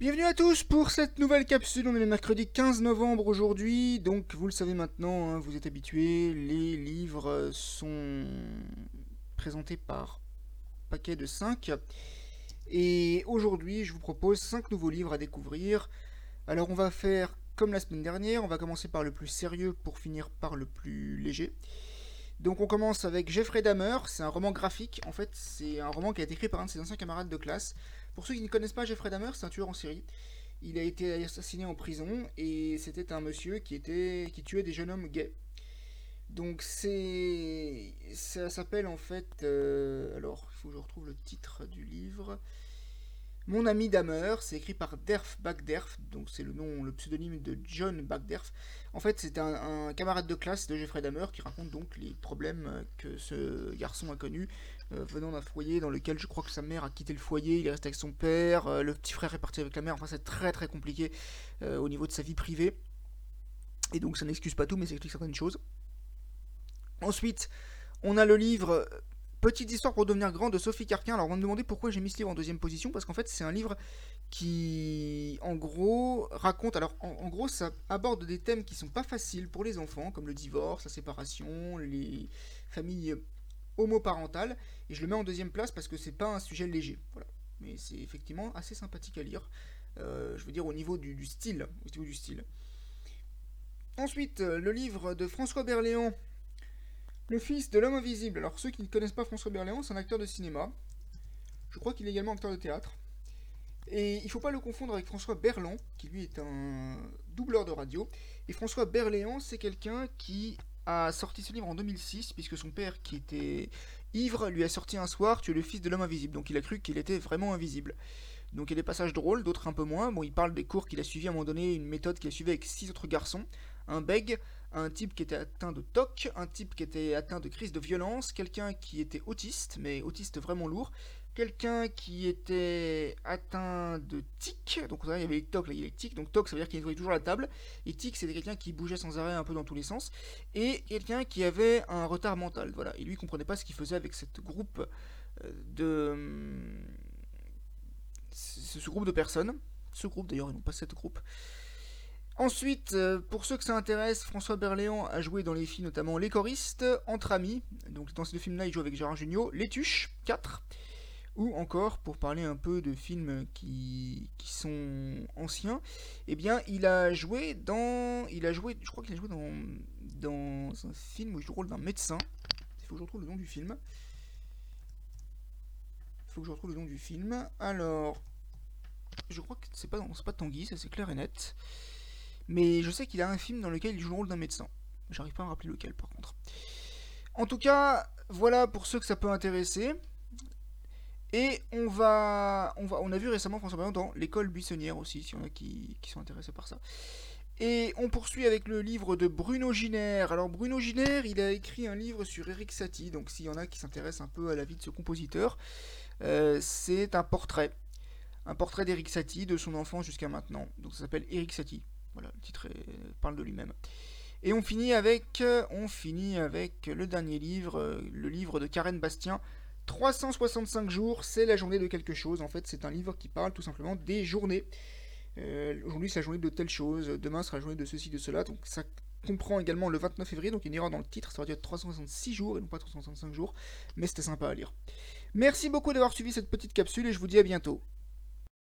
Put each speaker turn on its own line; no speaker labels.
Bienvenue à tous pour cette nouvelle capsule. On est le mercredi 15 novembre aujourd'hui. Donc, vous le savez maintenant, hein, vous êtes habitués, les livres sont présentés par paquet de 5. Et aujourd'hui, je vous propose 5 nouveaux livres à découvrir. Alors, on va faire comme la semaine dernière. On va commencer par le plus sérieux pour finir par le plus léger. Donc on commence avec Jeffrey Dahmer, c'est un roman graphique, en fait c'est un roman qui a été écrit par un de ses anciens camarades de classe. Pour ceux qui ne connaissent pas Jeffrey Dahmer, c'est un tueur en série. Il a été assassiné en prison et c'était un monsieur qui était qui tuait des jeunes hommes gays. Donc c'est ça s'appelle en fait euh, alors il faut que je retrouve le titre du livre. Mon ami Dahmer, c'est écrit par Derf Bagderf, donc c'est le nom, le pseudonyme de John Bagderf. En fait, c'est un, camarade de classe de Jeffrey Dahmer qui raconte donc les problèmes que ce garçon a connus euh, venant d'un foyer dans lequel je crois que sa mère a quitté le foyer, il est resté avec son père, euh, le petit frère est parti avec la mère. Enfin, c'est très très compliqué euh, au niveau de sa vie privée. Et donc, ça n'excuse pas tout, mais ça explique certaines choses. Ensuite, on a le livre Petite histoire pour devenir grand de Sophie Carquin. Alors on va me demander pourquoi j'ai mis ce livre en deuxième position, parce qu'en fait c'est un livre qui en gros raconte, alors en, gros ça aborde des thèmes qui sont pas faciles pour les enfants, comme le divorce, la séparation, les familles homoparentales, et je le mets en deuxième place parce que c'est pas un sujet léger. Mais c'est effectivement assez sympathique à lire, euh, je veux dire au niveau du, style. Au niveau du style. Ensuite, euh, le livre de François Berléand, le fils de l'homme invisible. Alors, ceux qui ne connaissent pas François Berléand, c'est un acteur de cinéma. Je crois qu'il est également acteur de théâtre. Et il ne faut pas le confondre avec François Berland, qui lui est un doubleur de radio. Et François Berléand, c'est quelqu'un qui a sorti ce livre en 2006, puisque son père, qui était ivre, lui a sorti un soir Tu es le fils de l'homme invisible. Donc il a cru qu'il était vraiment invisible. Donc il y a des passages drôles, d'autres un peu moins. Bon, il parle des cours qu'il a suivis à un moment donné, une méthode qu'il a suivie avec six autres garçons. Un beg, un type qui était atteint de TOC, un type qui était atteint de crise de violence, quelqu'un qui était autiste, mais autiste vraiment lourd, quelqu'un qui était atteint de tic, donc il y avait les TOC, là il y avait les tic, donc TOC ça veut dire qu'il nettoyait toujours la table, et tic c'était quelqu'un qui bougeait sans arrêt un peu dans tous les sens, et quelqu'un qui avait un retard mental, voilà, et lui comprenait pas ce qu'il faisait avec cette groupe euh, de... ce groupe de personnes, ce groupe d'ailleurs, ils n'ont pas cette groupe, Ensuite, euh, pour ceux que ça intéresse, François Berléand a joué dans les films notamment Les choristes, Entre amis, donc dans ces deux films-là, il joue avec Gérard Jugnot, Les Tuches, 4, ou encore, pour parler un peu de films qui, sont anciens, eh bien, il a joué dans... Il a joué, je crois qu'il a joué dans, dans un film où il joue le rôle d'un médecin. Il faut que je retrouve le nom du film. Il faut que je retrouve le nom du film. Alors, je crois que c'est pas, pas Tanguy, ça c'est clair et net. Mais je sais qu'il a un film dans lequel il joue le rôle d'un médecin. J'arrive pas à me rappeler lequel par contre. En tout cas, voilà pour ceux que ça peut intéresser. Et on va, on va, on a vu récemment François Berléand dans l'école buissonnière aussi, s'il y en a qui, qui, sont intéressés par ça. Et on poursuit avec le livre de Bruno Giner. Alors Bruno Giner, il a écrit un livre sur Eric Satie, donc s'il y en a qui s'intéressent un peu à la vie de ce compositeur, euh, c'est un portrait. Un portrait d'Eric Satie, de son enfance jusqu'à maintenant. Donc ça s'appelle Eric Satie. Voilà, le titre parle de lui-même. Et on finit avec, on finit avec le dernier livre, le livre de Karen Bastien. 365 jours, c'est la journée de quelque chose. En fait, c'est un livre qui parle tout simplement des journées. Euh, aujourd'hui, c'est la journée de telle chose. Demain sera la journée de ceci, de cela. Donc, ça comprend également le 29 février. Donc, il y a une erreur dans le titre. Ça va dire 366 jours et non pas 365 jours. Mais c'était sympa à lire. Merci beaucoup d'avoir suivi cette petite capsule et je vous dis à bientôt.